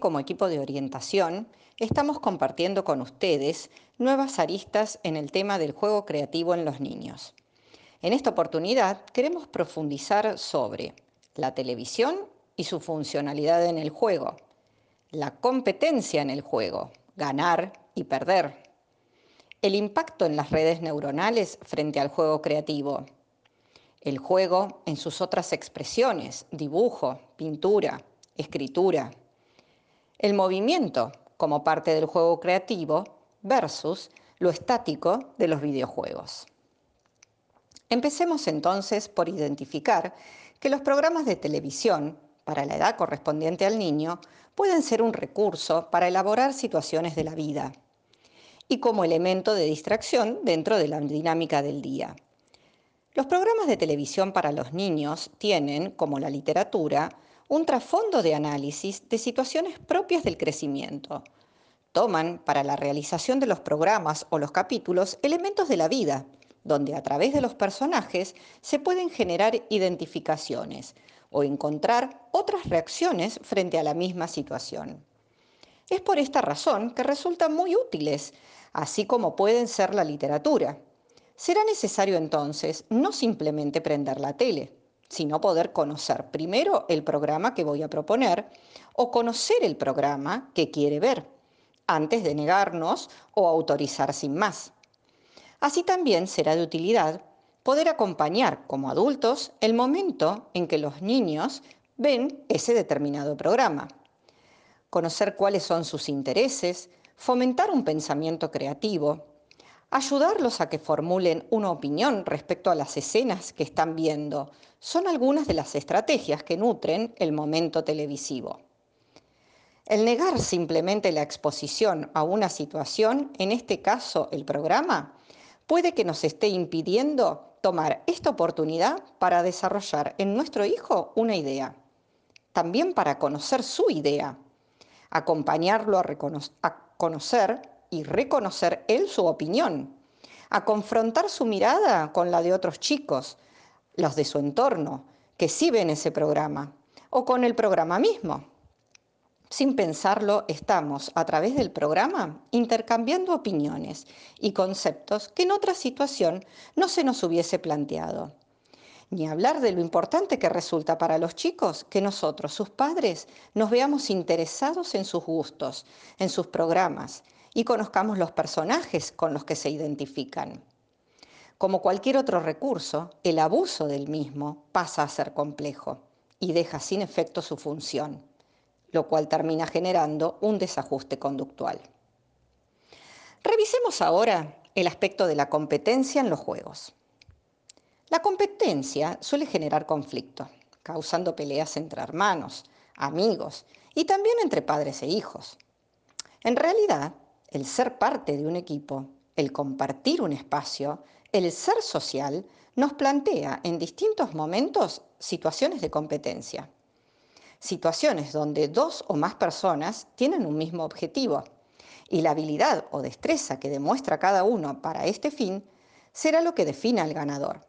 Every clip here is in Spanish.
Como equipo de orientación, estamos compartiendo con ustedes nuevas aristas en el tema del juego creativo en los niños. En esta oportunidad queremos profundizar sobre la televisión y su funcionalidad en el juego, la competencia en el juego, ganar y perder, el impacto en las redes neuronales frente al juego creativo, el juego en sus otras expresiones, dibujo, pintura, escritura, el movimiento como parte del juego creativo versus lo estático de los videojuegos. Empecemos entonces por identificar que los programas de televisión, para la edad correspondiente al niño, pueden ser un recurso para elaborar situaciones de la vida y como elemento de distracción dentro de la dinámica del día. Los programas de televisión para los niños tienen, como la literatura, un trasfondo de análisis de situaciones propias del crecimiento. Toman para la realización de los programas o los capítulos elementos de la vida, donde a través de los personajes se pueden generar identificaciones o encontrar otras reacciones frente a la misma situación. Es por esta razón que resultan muy útiles, así como pueden ser la literatura. Será necesario entonces no simplemente prender la tele, sino poder conocer primero el programa que voy a proponer o conocer el programa que quiere ver, antes de negarnos o autorizar sin más. Así también será de utilidad poder acompañar como adultos el momento en que los niños ven ese determinado programa. Conocer cuáles son sus intereses, fomentar un pensamiento creativo, Ayudarlos a que formulen una opinión respecto a las escenas que están viendo son algunas de las estrategias que nutren el momento televisivo. El negar simplemente la exposición a una situación, en este caso el programa, puede que nos esté impidiendo tomar esta oportunidad para desarrollar en nuestro hijo una idea, también para conocer su idea, acompañarlo a, a conocer y reconocer él su opinión, a confrontar su mirada con la de otros chicos, los de su entorno, que sí ven ese programa, o con el programa mismo. Sin pensarlo, estamos, a través del programa, intercambiando opiniones y conceptos que en otra situación no se nos hubiese planteado. Ni hablar de lo importante que resulta para los chicos que nosotros, sus padres, nos veamos interesados en sus gustos, en sus programas y conozcamos los personajes con los que se identifican. Como cualquier otro recurso, el abuso del mismo pasa a ser complejo y deja sin efecto su función, lo cual termina generando un desajuste conductual. Revisemos ahora el aspecto de la competencia en los juegos. La competencia suele generar conflicto, causando peleas entre hermanos, amigos y también entre padres e hijos. En realidad, el ser parte de un equipo, el compartir un espacio, el ser social, nos plantea en distintos momentos situaciones de competencia. Situaciones donde dos o más personas tienen un mismo objetivo y la habilidad o destreza que demuestra cada uno para este fin será lo que defina al ganador.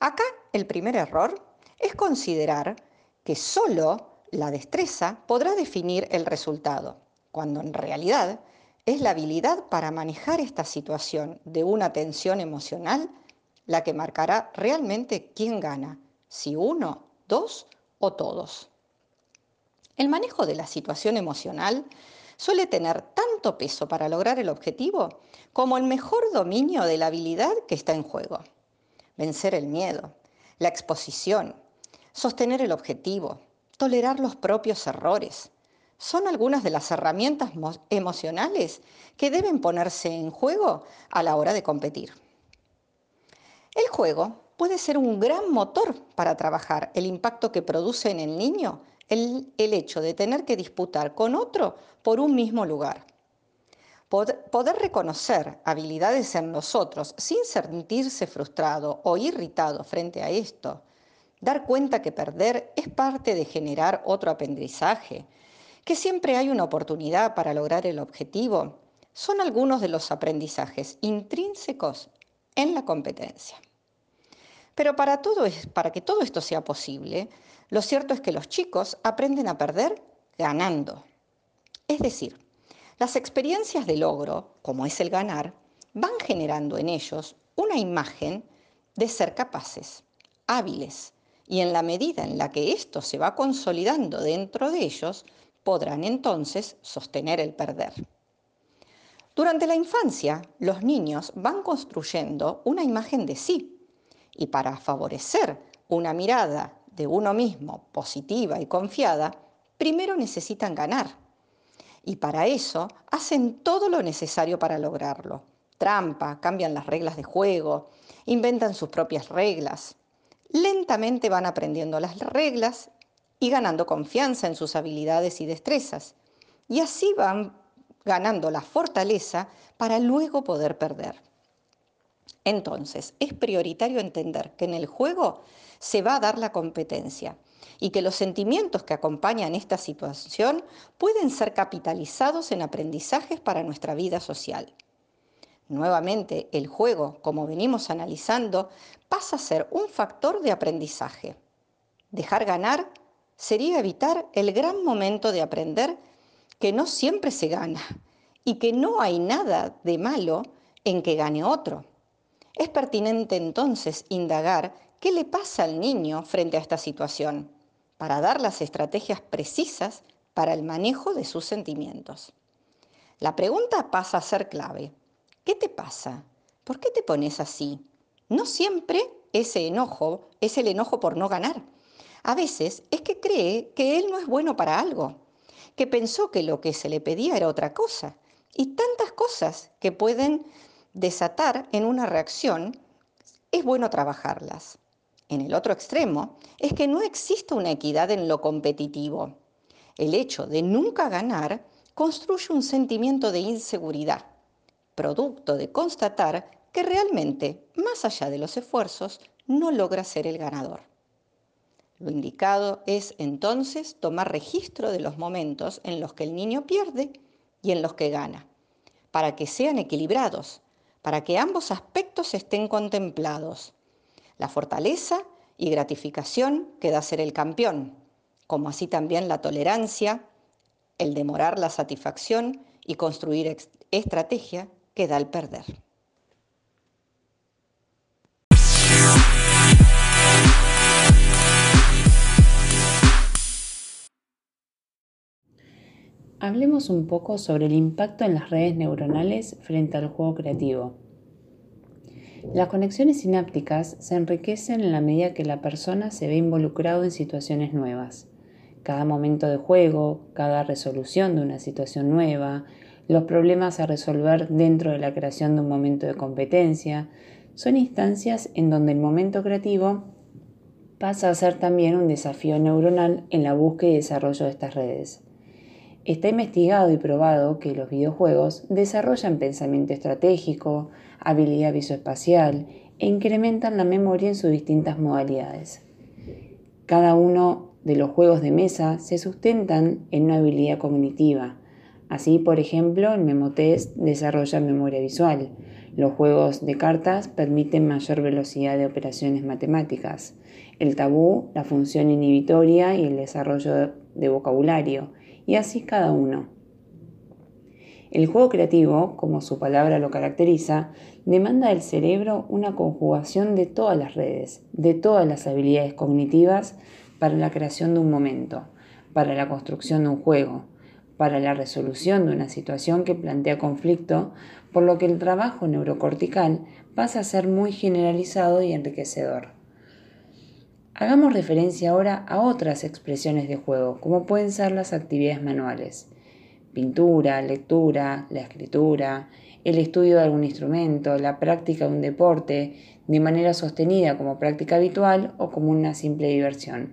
Acá el primer error es considerar que solo la destreza podrá definir el resultado, cuando en realidad es la habilidad para manejar esta situación de una tensión emocional la que marcará realmente quién gana, si uno, dos o todos. El manejo de la situación emocional suele tener tanto peso para lograr el objetivo como el mejor dominio de la habilidad que está en juego. Vencer el miedo, la exposición, sostener el objetivo, tolerar los propios errores, son algunas de las herramientas emocionales que deben ponerse en juego a la hora de competir. El juego puede ser un gran motor para trabajar el impacto que produce en el niño el, hecho de tener que disputar con otro por un mismo lugar. Poder reconocer habilidades en nosotros sin sentirse frustrado o irritado frente a esto, dar cuenta que perder es parte de generar otro aprendizaje, que siempre hay una oportunidad para lograr el objetivo, son algunos de los aprendizajes intrínsecos en la competencia. Pero para, todo, para que todo esto sea posible, lo cierto es que los chicos aprenden a perder ganando. Es decir, las experiencias de logro, como es el ganar, van generando en ellos una imagen de ser capaces, hábiles, y en la medida en la que esto se va consolidando dentro de ellos, podrán entonces sostener el perder. Durante la infancia, los niños van construyendo una imagen de sí y para favorecer una mirada de uno mismo positiva y confiada, primero necesitan ganar. Y para eso hacen todo lo necesario para lograrlo. Trampa, cambian las reglas de juego, inventan sus propias reglas. Lentamente van aprendiendo las reglas y ganando confianza en sus habilidades y destrezas. Y así van ganando la fortaleza para luego poder perder. Entonces, es prioritario entender que en el juego se va a dar la competencia y que los sentimientos que acompañan esta situación pueden ser capitalizados en aprendizajes para nuestra vida social. Nuevamente, el juego, como venimos analizando, pasa a ser un factor de aprendizaje. Dejar ganar sería evitar el gran momento de aprender que no siempre se gana y que no hay nada de malo en que gane otro. Es pertinente entonces indagar qué le pasa al niño frente a esta situación para dar las estrategias precisas para el manejo de sus sentimientos. La pregunta pasa a ser clave. ¿Qué te pasa? ¿Por qué te pones así? No siempre ese enojo es el enojo por no ganar. A veces es que cree que él no es bueno para algo, que pensó que lo que se le pedía era otra cosa, y tantas cosas que pueden desatar en una reacción, es bueno trabajarlas. En el otro extremo es que no existe una equidad en lo competitivo. El hecho de nunca ganar construye un sentimiento de inseguridad, producto de constatar que realmente, más allá de los esfuerzos, no logra ser el ganador. Lo indicado es entonces tomar registro de los momentos en los que el niño pierde y en los que gana, para que sean equilibrados, para que ambos aspectos estén contemplados. La fortaleza y gratificación que da ser el campeón, como así también la tolerancia, el demorar la satisfacción y construir estrategia que da el perder. Hablemos un poco sobre el impacto en las redes neuronales frente al juego creativo. Las conexiones sinápticas se enriquecen en la medida que la persona se ve involucrado en situaciones nuevas. Cada momento de juego, cada resolución de una situación nueva, los problemas a resolver dentro de la creación de un momento de competencia, son instancias en donde el momento creativo pasa a ser también un desafío neuronal en la búsqueda y desarrollo de estas redes. Está investigado y probado que los videojuegos desarrollan pensamiento estratégico, habilidad visoespacial e incrementan la memoria en sus distintas modalidades. Cada uno de los juegos de mesa se sustentan en una habilidad cognitiva. Así, por ejemplo, el Memotest desarrolla memoria visual. Los juegos de cartas permiten mayor velocidad de operaciones matemáticas. El tabú, la función inhibitoria y el desarrollo de vocabulario y así cada uno. El juego creativo, como su palabra lo caracteriza, demanda del cerebro una conjugación de todas las redes, de todas las habilidades cognitivas para la creación de un momento, para la construcción de un juego, para la resolución de una situación que plantea conflicto, por lo que el trabajo neurocortical pasa a ser muy generalizado y enriquecedor. Hagamos referencia ahora a otras expresiones de juego, como pueden ser las actividades manuales. Pintura, lectura, la escritura, el estudio de algún instrumento, la práctica de un deporte, de manera sostenida como práctica habitual o como una simple diversión.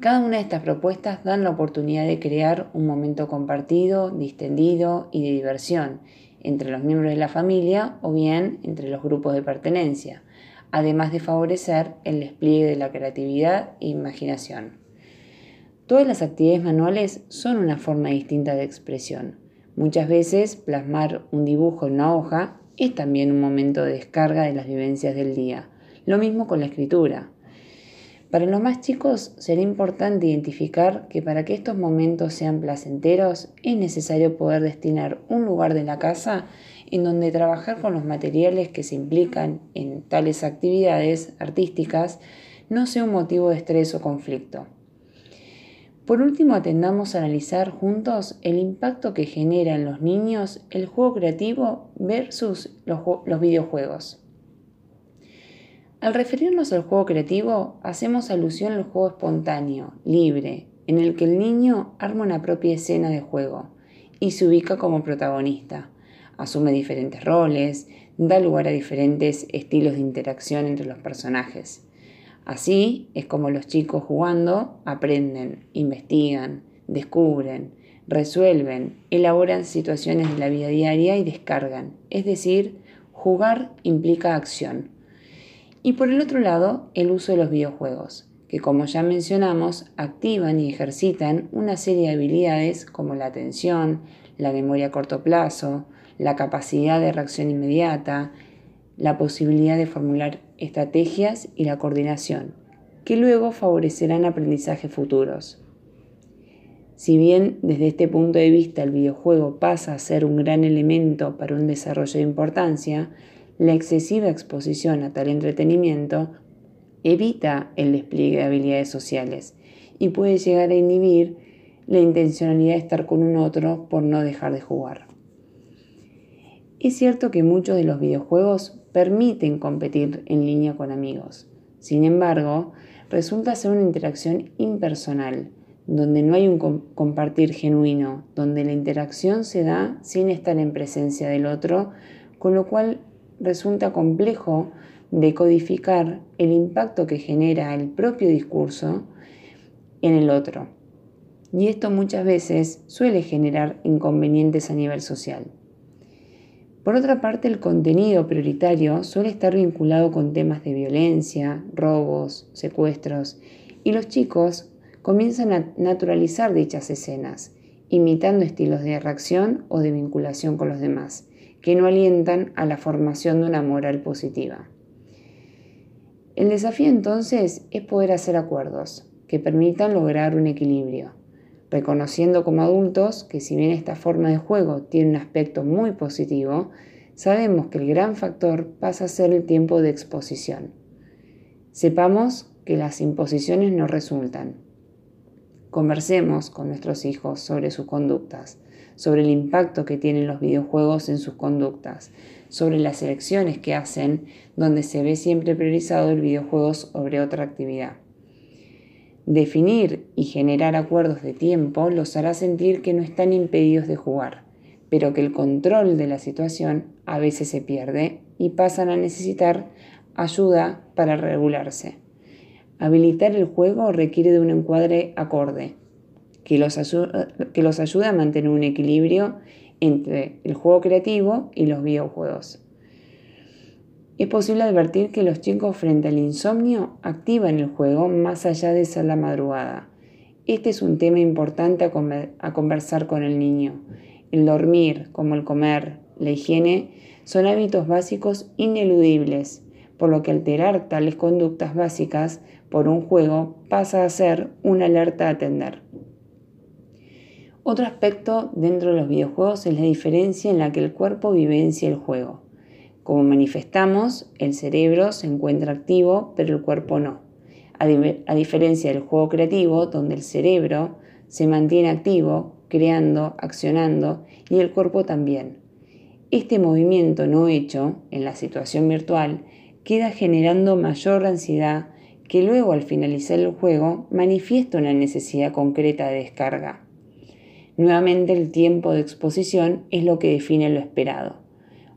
Cada una de estas propuestas dan la oportunidad de crear un momento compartido, distendido y de diversión entre los miembros de la familia o bien entre los grupos de pertenencia además de favorecer el despliegue de la creatividad e imaginación. Todas las actividades manuales son una forma distinta de expresión. Muchas veces plasmar un dibujo en una hoja es también un momento de descarga de las vivencias del día. Lo mismo con la escritura. Para los más chicos será importante identificar que para que estos momentos sean placenteros es necesario poder destinar un lugar de la casa en donde trabajar con los materiales que se implican en tales actividades artísticas no sea un motivo de estrés o conflicto. Por último, atendamos a analizar juntos el impacto que genera en los niños el juego creativo versus los, videojuegos. Al referirnos al juego creativo, hacemos alusión al juego espontáneo, libre, en el que el niño arma una propia escena de juego y se ubica como protagonista, asume diferentes roles, da lugar a diferentes estilos de interacción entre los personajes. Así es como los chicos jugando aprenden, investigan, descubren, resuelven, elaboran situaciones de la vida diaria y descargan. Es decir, jugar implica acción. Y por el otro lado, el uso de los videojuegos, que como ya mencionamos, activan y ejercitan una serie de habilidades como la atención, la memoria a corto plazo, la capacidad de reacción inmediata, la posibilidad de formular estrategias y la coordinación, que luego favorecerán aprendizajes futuros. Si bien desde este punto de vista el videojuego pasa a ser un gran elemento para un desarrollo de importancia, la excesiva exposición a tal entretenimiento evita el despliegue de habilidades sociales y puede llegar a inhibir la intencionalidad de estar con un otro por no dejar de jugar. Es cierto que muchos de los videojuegos permiten competir en línea con amigos. Sin embargo, resulta ser una interacción impersonal, donde no hay un compartir genuino, donde la interacción se da sin estar en presencia del otro, con lo cual resulta complejo decodificar el impacto que genera el propio discurso en el otro. Y esto muchas veces suele generar inconvenientes a nivel social. Por otra parte, el contenido prioritario suele estar vinculado con temas de violencia, robos, secuestros, y los chicos comienzan a naturalizar dichas escenas, imitando estilos de reacción o de vinculación con los demás, que no alientan a la formación de una moral positiva. El desafío entonces es poder hacer acuerdos que permitan lograr un equilibrio, reconociendo como adultos que si bien esta forma de juego tiene un aspecto muy positivo, sabemos que el gran factor pasa a ser el tiempo de exposición. Sepamos que las imposiciones no resultan. Conversemos con nuestros hijos sobre sus conductas, sobre el impacto que tienen los videojuegos en sus conductas, sobre las elecciones que hacen donde se ve siempre priorizado el videojuego sobre otra actividad. Definir y generar acuerdos de tiempo los hará sentir que no están impedidos de jugar, pero que el control de la situación a veces se pierde y pasan a necesitar ayuda para regularse. Habilitar el juego requiere de un encuadre acorde, que los, que los ayuda a mantener un equilibrio entre el juego creativo y los videojuegos. Es posible advertir que los chicos frente al insomnio activan el juego más allá de ser la madrugada. Este es un tema importante a, conversar con el niño. El dormir, como el comer, la higiene, son hábitos básicos ineludibles, por lo que alterar tales conductas básicas por un juego pasa a ser una alerta a atender. Otro aspecto dentro de los videojuegos es la diferencia en la que el cuerpo vivencia el juego. Como manifestamos, el cerebro se encuentra activo, pero el cuerpo no. A, diferencia del juego creativo, donde el cerebro se mantiene activo, creando, accionando, y el cuerpo también. Este movimiento no hecho, en la situación virtual, queda generando mayor ansiedad que luego al finalizar el juego manifiesta una necesidad concreta de descarga. Nuevamente el tiempo de exposición es lo que define lo esperado.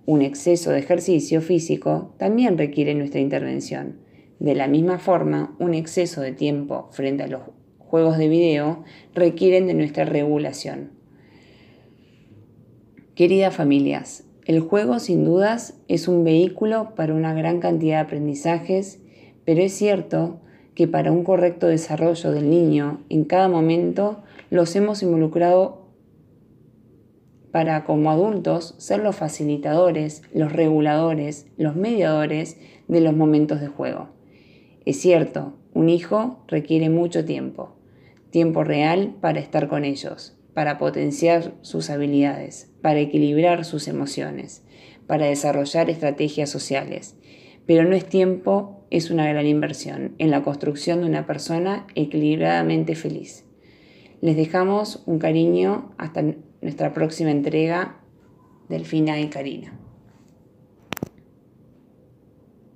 Un exceso de ejercicio físico también requiere nuestra intervención. De la misma forma, un exceso de tiempo frente a los juegos de video requieren de nuestra regulación. Queridas familias, el juego sin dudas es un vehículo para una gran cantidad de aprendizajes, pero es cierto que para un correcto desarrollo del niño en cada momento los hemos involucrado para como adultos ser los facilitadores, los reguladores, los mediadores de los momentos de juego. Es cierto, Un hijo requiere mucho tiempo, tiempo real para estar con ellos, para potenciar sus habilidades, para equilibrar sus emociones, para desarrollar estrategias sociales. Pero no es tiempo, es una gran inversión en la construcción de una persona equilibradamente feliz. Les dejamos un cariño hasta nuestra próxima entrega. Delfina y Karina.